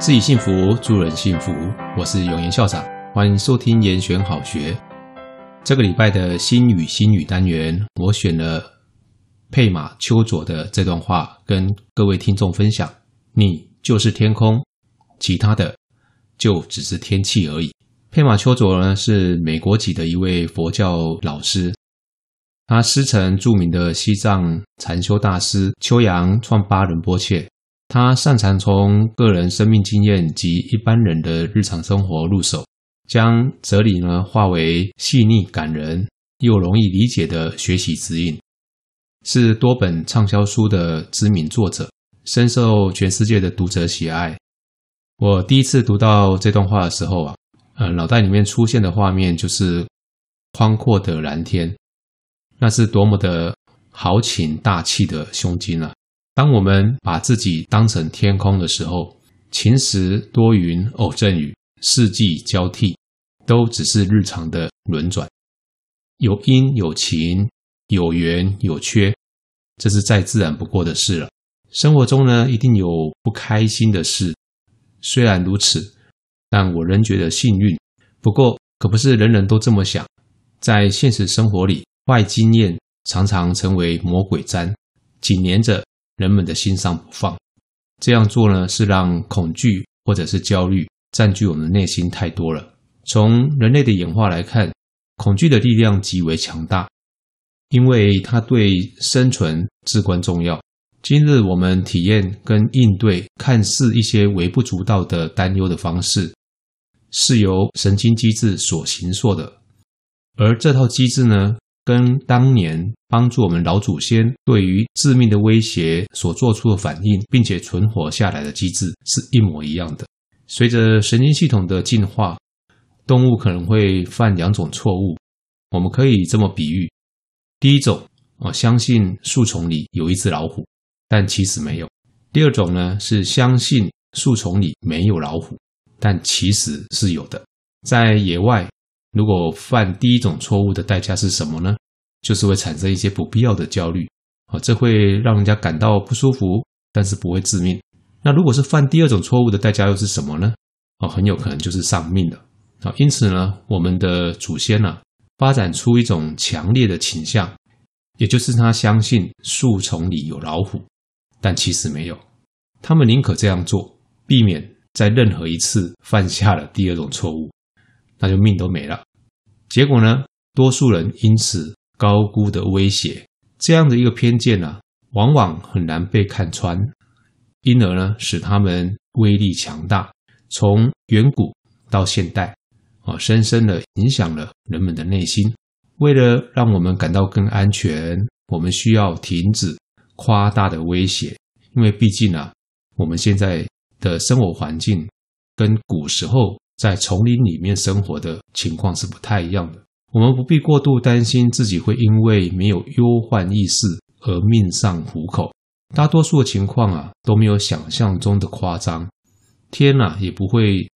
自己幸福，助人幸福。我是永言校长，欢迎收听严选好学。这个礼拜的心语心语单元，我选了佩玛丘佐的这段话，跟各位听众分享：你就是天空，其他的就只是天气而已。佩玛丘佐呢，是美国籍的一位佛教老师，他师承著名的西藏禅修大师秋扬创巴仁波切。他擅长从个人生命经验及一般人的日常生活入手，将哲理呢化为细腻感人又容易理解的学习指引，是多本畅销书的知名作者，深受全世界的读者喜爱。我第一次读到这段话的时候啊，呃，脑袋里面出现的画面就是宽阔的蓝天，那是多么的豪情大气的胸襟啊！当我们把自己当成天空的时候，晴时多云，偶阵雨，四季交替，都只是日常的轮转。有阴有晴，有圆有缺，这是再自然不过的事了。生活中呢，一定有不开心的事。虽然如此，但我仍觉得幸运。不过，可不是人人都这么想。在现实生活里，坏经验常常成为魔鬼毡，紧连着。人们的心上不放，这样做呢，是让恐惧或者是焦虑占据我们的内心太多了。从人类的演化来看，恐惧的力量极为强大，因为它对生存至关重要。今日我们体验跟应对看似一些微不足道的担忧的方式，是由神经机制所形塑的，而这套机制呢，跟当年帮助我们老祖先对于致命的威胁所做出的反应，并且存活下来的机制是一模一样的。随着神经系统的进化，动物可能会犯两种错误。我们可以这么比喻：第一种，我相信树丛里有一只老虎，但其实没有；第二种呢，是相信树丛里没有老虎，但其实是有的。在野外。如果犯第一种错误的代价是什么呢？就是会产生一些不必要的焦虑，啊，这会让人家感到不舒服，但是不会致命。那如果是犯第二种错误的代价又是什么呢？哦，很有可能就是丧命的。啊，因此呢，我们的祖先呢，发展出一种强烈的倾向，也就是他相信树丛里有老虎，但其实没有。他们宁可这样做，避免在任何一次犯下了第二种错误。那就命都没了。结果呢，多数人因此高估的威胁，这样的一个偏见呢、往往很难被看穿，因而呢，使他们威力强大，从远古到现代，啊，深深的影响了人们的内心。为了让我们感到更安全，我们需要停止夸大的威胁，因为毕竟啊，我们现在的生活环境跟古时候。在丛林里面生活的情况是不太一样的。我们不必过度担心自己会因为没有忧患意识而命丧虎口。大多数的情况啊都没有想象中的夸张，天呐也不会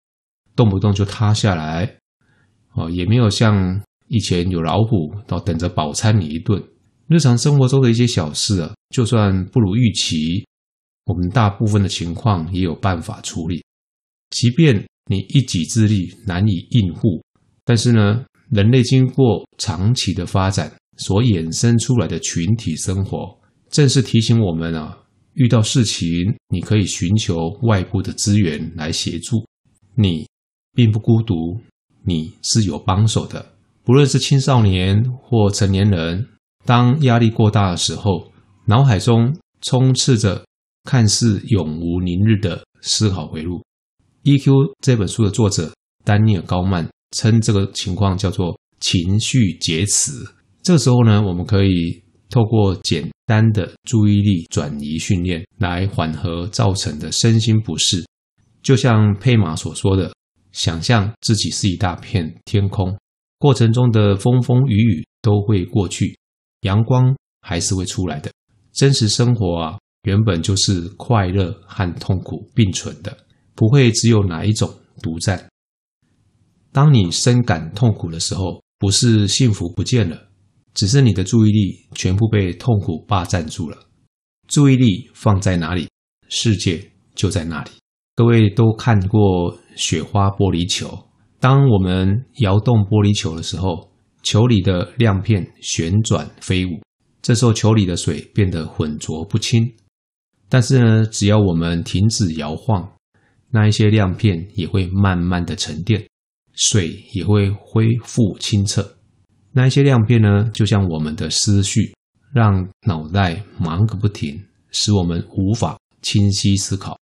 动不动就塌下来，哦，也没有像以前有老虎到等着饱餐你一顿。日常生活中的一些小事啊，就算不如预期，我们大部分的情况也有办法处理，即便。你一己之力难以应付，但是呢，人类经过长期的发展所衍生出来的群体生活，正是提醒我们啊，遇到事情你可以寻求外部的资源来协助，你并不孤独，你是有帮手的。不论是青少年或成年人，当压力过大的时候，脑海中充斥着看似永无宁日的思考回路。EQ 这本书的作者丹尼尔·高曼称这个情况叫做情绪劫持。这时候呢，我们可以透过简单的注意力转移训练来缓和造成的身心不适。就像佩玛所说的，想象自己是一大片天空，过程中的风风雨雨都会过去，阳光还是会出来的。真实生活啊，原本就是快乐和痛苦并存的。不会只有哪一种独占。当你深感痛苦的时候，不是幸福不见了，只是你的注意力全部被痛苦霸占住了。注意力放在哪里，世界就在哪里。各位都看过雪花玻璃球。当我们摇动玻璃球的时候，球里的亮片旋转飞舞，这时候球里的水变得浑浊不清。但是呢，只要我们停止摇晃，那一些亮片也会慢慢的沉淀，水也会恢复清澈。那一些亮片呢，就像我们的思绪，让脑袋忙个不停，使我们无法清晰思考。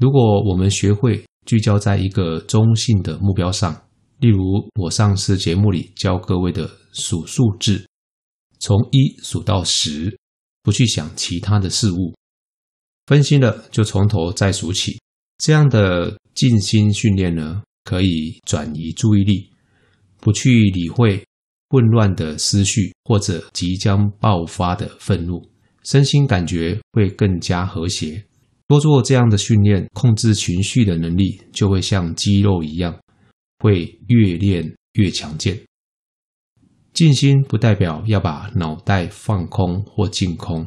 如果我们学会聚焦在一个中性的目标上，例如我上次节目里教各位的数数字，从一数到十，不去想其他的事物，分心了就从头再数起。这样的静心训练呢，可以转移注意力，不去理会混乱的思绪或者即将爆发的愤怒，身心感觉会更加和谐。多做这样的训练，控制情绪的能力就会像肌肉一样，会越练越强健。静心不代表要把脑袋放空或净空，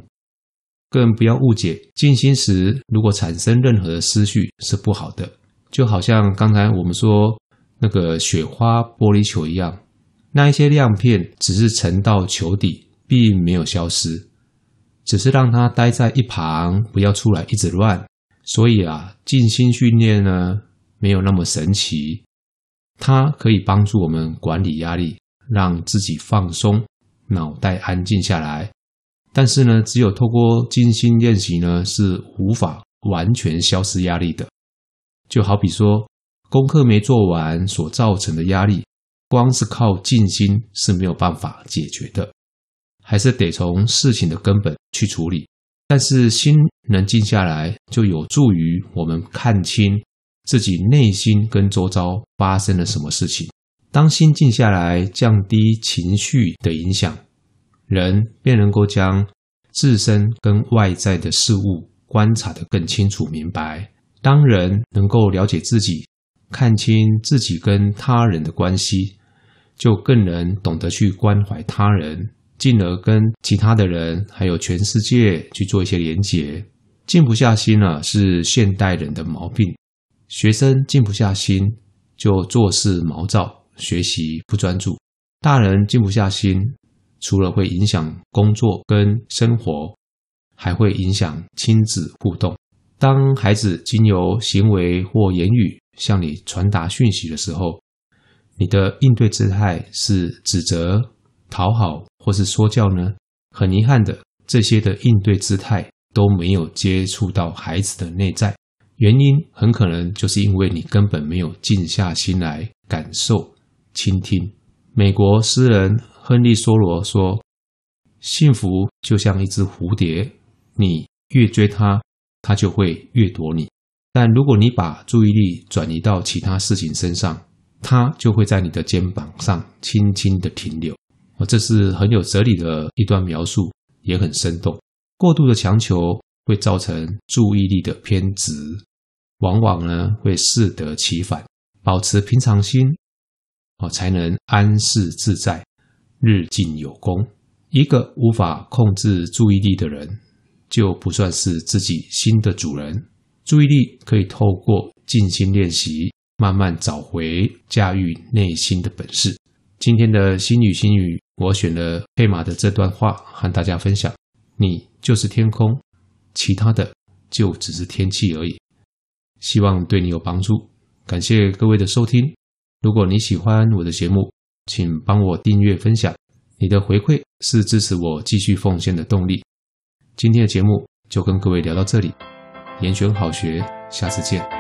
更不要误解，静心时如果产生任何的思绪是不好的。就好像刚才我们说那个雪花玻璃球一样，那一些亮片只是沉到球底，并没有消失。只是让它待在一旁，不要出来一直乱。所以啊，静心训练呢，没有那么神奇。它可以帮助我们管理压力，让自己放松，脑袋安静下来。但是呢，只有透过静心练习呢，是无法完全消失压力的。就好比说，功课没做完所造成的压力，光是靠静心是没有办法解决的。还是得从事情的根本去处理，但是心能静下来，就有助于我们看清自己内心跟周遭发生了什么事情。当心静下来，降低情绪的影响，人便能够将自身跟外在的事物观察得更清楚明白。当人能够了解自己，看清自己跟他人的关系，就更能懂得去关怀他人。进而跟其他的人，还有全世界去做一些连结。静不下心、啊，是现代人的毛病。学生静不下心，就做事毛躁，学习不专注。大人静不下心，除了会影响工作跟生活，还会影响亲子互动。当孩子经由行为或言语向你传达讯息的时候，你的应对姿态是指责、讨好。或是说教呢？很遗憾的，这些的应对姿态都没有接触到孩子的内在，原因很可能就是因为你根本没有静下心来感受、倾听。美国诗人亨利·梭罗说：“幸福就像一只蝴蝶，你越追它，它就会越躲你；但如果你把注意力转移到其他事情身上，它就会在你的肩膀上轻轻地停留。”这是很有哲理的一段描述，也很生动。过度的强求会造成注意力的偏执，往往呢会适得其反。保持平常心，哦，才能安适自在，日进有功。一个无法控制注意力的人，就不算是自己心的主人。注意力可以透过静心练习，慢慢找回驾驭内心的本事。今天的心语心语。我选了佩玛的这段话和大家分享：你就是天空，其他的就只是天气而已。希望对你有帮助。感谢各位的收听。如果你喜欢我的节目，请帮我订阅分享。你的回馈是支持我继续奉献的动力。今天的节目就跟各位聊到这里，严选好学，下次见。